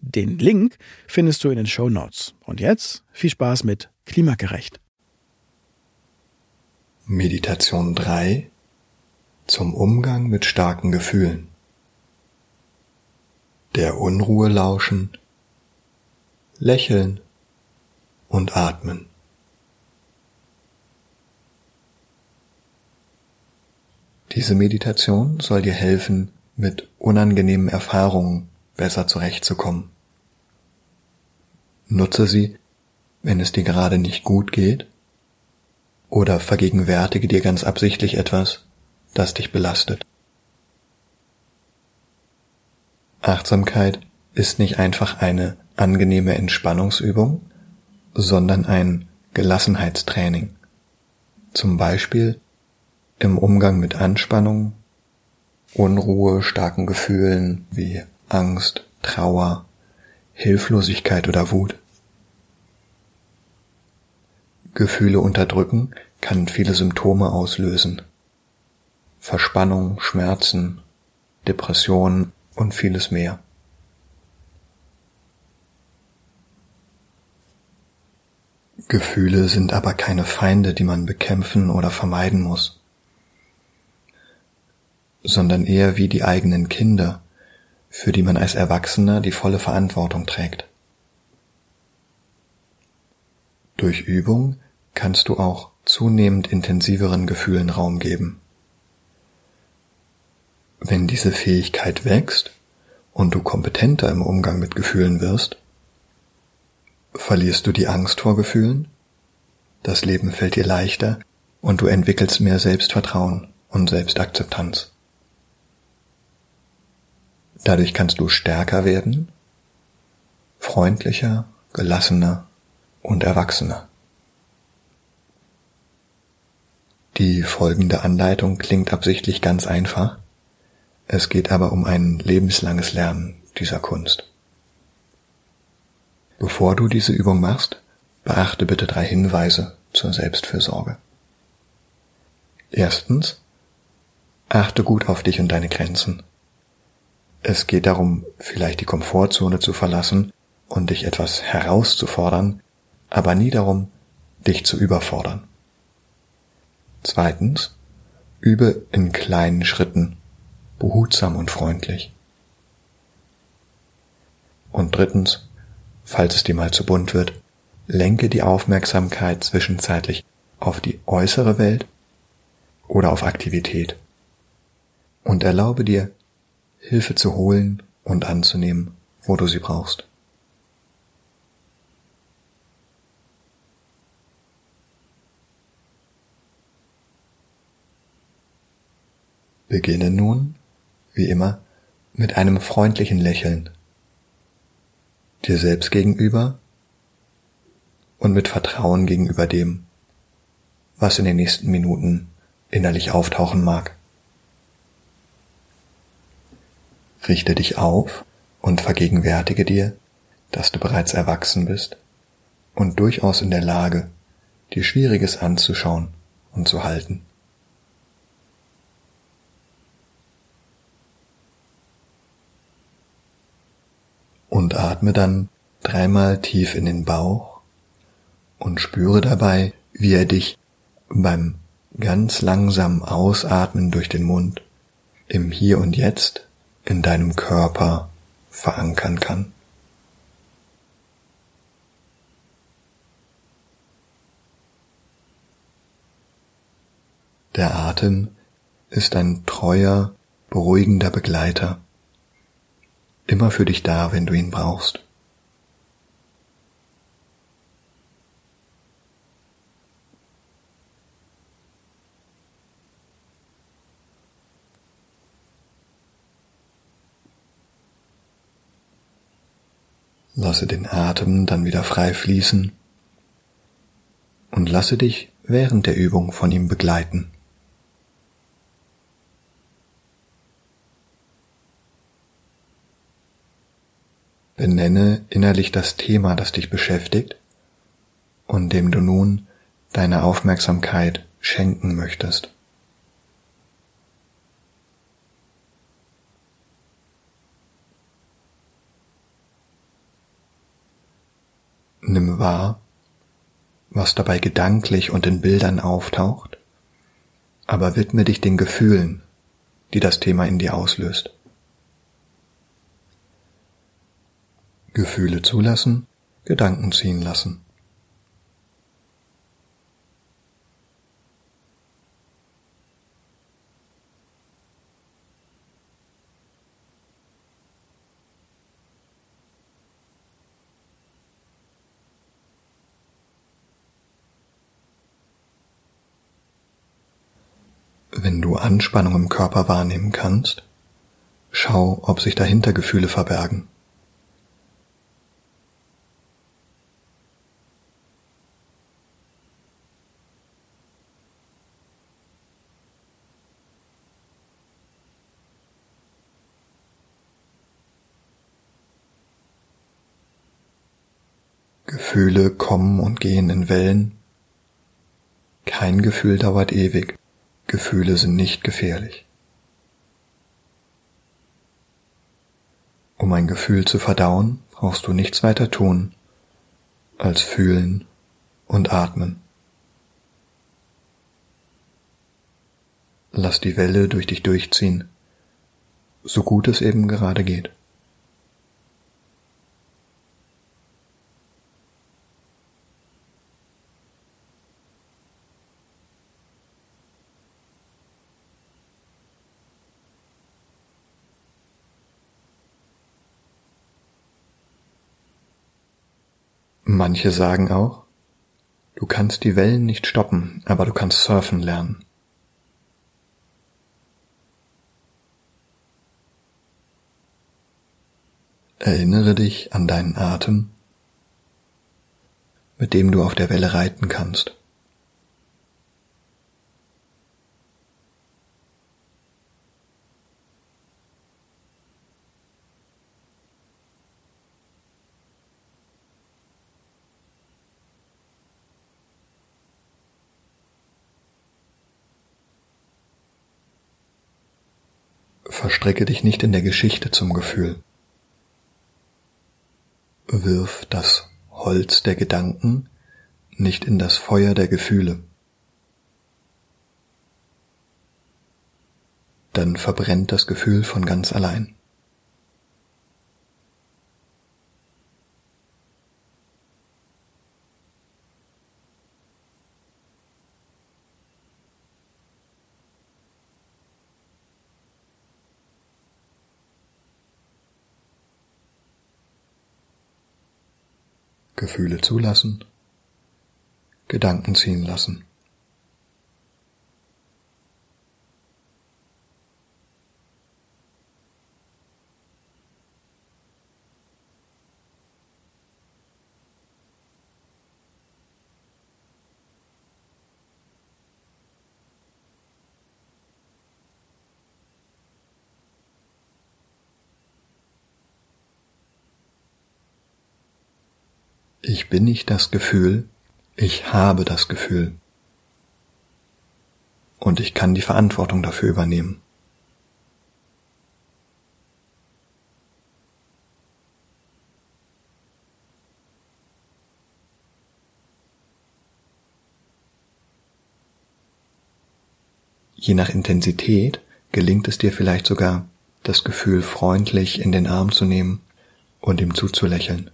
Den Link findest du in den Show Notes. Und jetzt viel Spaß mit Klimagerecht. Meditation 3 zum Umgang mit starken Gefühlen. Der Unruhe lauschen, lächeln und atmen. Diese Meditation soll dir helfen, mit unangenehmen Erfahrungen besser zurechtzukommen. Nutze sie, wenn es dir gerade nicht gut geht, oder vergegenwärtige dir ganz absichtlich etwas, das dich belastet. Achtsamkeit ist nicht einfach eine angenehme Entspannungsübung, sondern ein Gelassenheitstraining. Zum Beispiel im Umgang mit Anspannung, Unruhe, starken Gefühlen wie Angst, Trauer, Hilflosigkeit oder Wut. Gefühle unterdrücken kann viele Symptome auslösen. Verspannung, Schmerzen, Depressionen und vieles mehr. Gefühle sind aber keine Feinde, die man bekämpfen oder vermeiden muss, sondern eher wie die eigenen Kinder, für die man als Erwachsener die volle Verantwortung trägt. Durch Übung kannst du auch zunehmend intensiveren Gefühlen Raum geben. Wenn diese Fähigkeit wächst und du kompetenter im Umgang mit Gefühlen wirst, verlierst du die Angst vor Gefühlen, das Leben fällt dir leichter und du entwickelst mehr Selbstvertrauen und Selbstakzeptanz. Dadurch kannst du stärker werden, freundlicher, gelassener und erwachsener. Die folgende Anleitung klingt absichtlich ganz einfach, es geht aber um ein lebenslanges Lernen dieser Kunst. Bevor du diese Übung machst, beachte bitte drei Hinweise zur Selbstfürsorge. Erstens, achte gut auf dich und deine Grenzen. Es geht darum, vielleicht die Komfortzone zu verlassen und dich etwas herauszufordern, aber nie darum, dich zu überfordern. Zweitens, übe in kleinen Schritten, behutsam und freundlich. Und drittens, falls es dir mal zu bunt wird, lenke die Aufmerksamkeit zwischenzeitlich auf die äußere Welt oder auf Aktivität und erlaube dir, Hilfe zu holen und anzunehmen, wo du sie brauchst. Beginne nun, wie immer, mit einem freundlichen Lächeln, dir selbst gegenüber und mit Vertrauen gegenüber dem, was in den nächsten Minuten innerlich auftauchen mag. Richte dich auf und vergegenwärtige dir, dass du bereits erwachsen bist und durchaus in der Lage, dir Schwieriges anzuschauen und zu halten. und atme dann dreimal tief in den Bauch und spüre dabei, wie er dich beim ganz langsam Ausatmen durch den Mund im Hier und Jetzt in deinem Körper verankern kann. Der Atem ist ein treuer, beruhigender Begleiter, immer für dich da, wenn du ihn brauchst. Lasse den Atem dann wieder frei fließen und lasse dich während der Übung von ihm begleiten. Benenne innerlich das Thema, das dich beschäftigt und dem du nun deine Aufmerksamkeit schenken möchtest. Wahr, was dabei gedanklich und in Bildern auftaucht, aber widme dich den Gefühlen, die das Thema in dir auslöst. Gefühle zulassen, Gedanken ziehen lassen. Wenn du Anspannung im Körper wahrnehmen kannst, schau, ob sich dahinter Gefühle verbergen. Gefühle kommen und gehen in Wellen. Kein Gefühl dauert ewig. Gefühle sind nicht gefährlich. Um ein Gefühl zu verdauen, brauchst du nichts weiter tun, als fühlen und atmen. Lass die Welle durch dich durchziehen, so gut es eben gerade geht. Manche sagen auch, du kannst die Wellen nicht stoppen, aber du kannst surfen lernen. Erinnere dich an deinen Atem, mit dem du auf der Welle reiten kannst. Verstricke dich nicht in der Geschichte zum Gefühl. Wirf das Holz der Gedanken nicht in das Feuer der Gefühle. Dann verbrennt das Gefühl von ganz allein. Gefühle zulassen, Gedanken ziehen lassen. Ich bin nicht das Gefühl, ich habe das Gefühl. Und ich kann die Verantwortung dafür übernehmen. Je nach Intensität gelingt es dir vielleicht sogar, das Gefühl freundlich in den Arm zu nehmen und ihm zuzulächeln.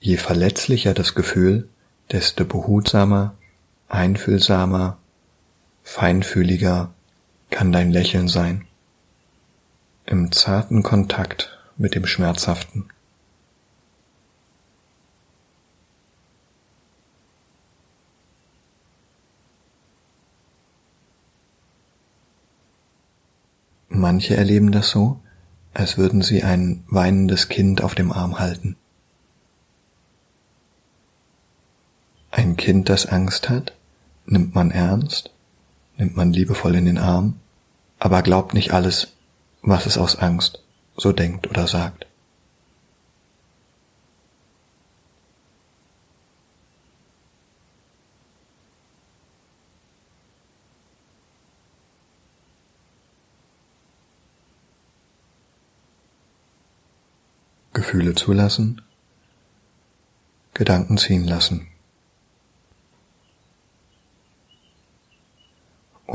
Je verletzlicher das Gefühl, desto behutsamer einfühlsamer, feinfühliger kann dein Lächeln sein, im zarten Kontakt mit dem Schmerzhaften. Manche erleben das so, als würden sie ein weinendes Kind auf dem Arm halten. Ein Kind, das Angst hat, nimmt man ernst, nimmt man liebevoll in den Arm, aber glaubt nicht alles, was es aus Angst so denkt oder sagt. Gefühle zulassen, Gedanken ziehen lassen.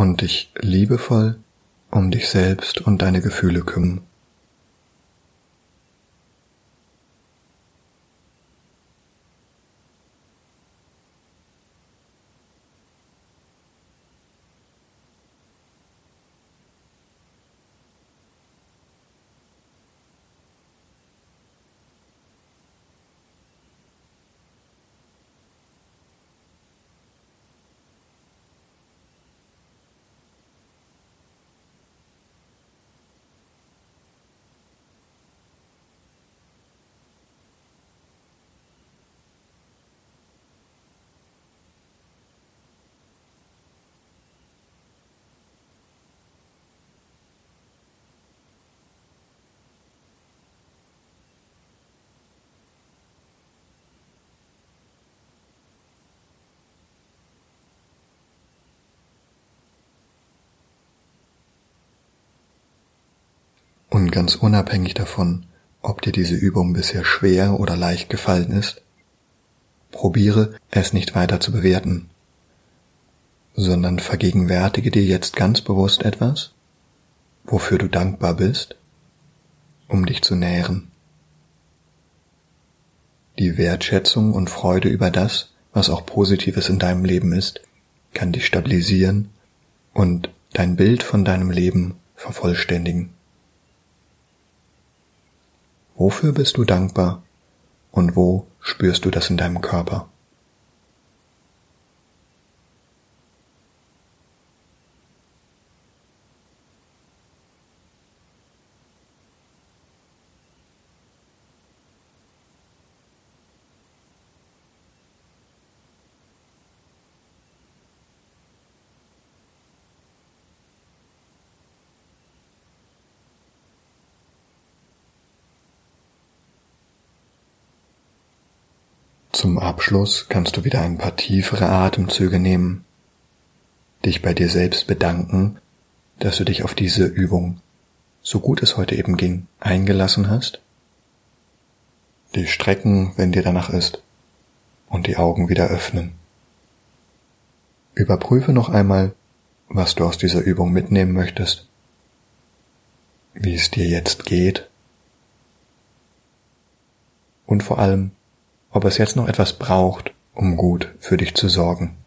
Und dich liebevoll um dich selbst und deine Gefühle kümmern. Und ganz unabhängig davon, ob dir diese Übung bisher schwer oder leicht gefallen ist, probiere es nicht weiter zu bewerten, sondern vergegenwärtige dir jetzt ganz bewusst etwas, wofür du dankbar bist, um dich zu nähren. Die Wertschätzung und Freude über das, was auch Positives in deinem Leben ist, kann dich stabilisieren und dein Bild von deinem Leben vervollständigen. Wofür bist du dankbar und wo spürst du das in deinem Körper? Zum Abschluss kannst du wieder ein paar tiefere Atemzüge nehmen, dich bei dir selbst bedanken, dass du dich auf diese Übung, so gut es heute eben ging, eingelassen hast, dich strecken, wenn dir danach ist, und die Augen wieder öffnen. Überprüfe noch einmal, was du aus dieser Übung mitnehmen möchtest, wie es dir jetzt geht. Und vor allem, ob es jetzt noch etwas braucht, um gut für dich zu sorgen.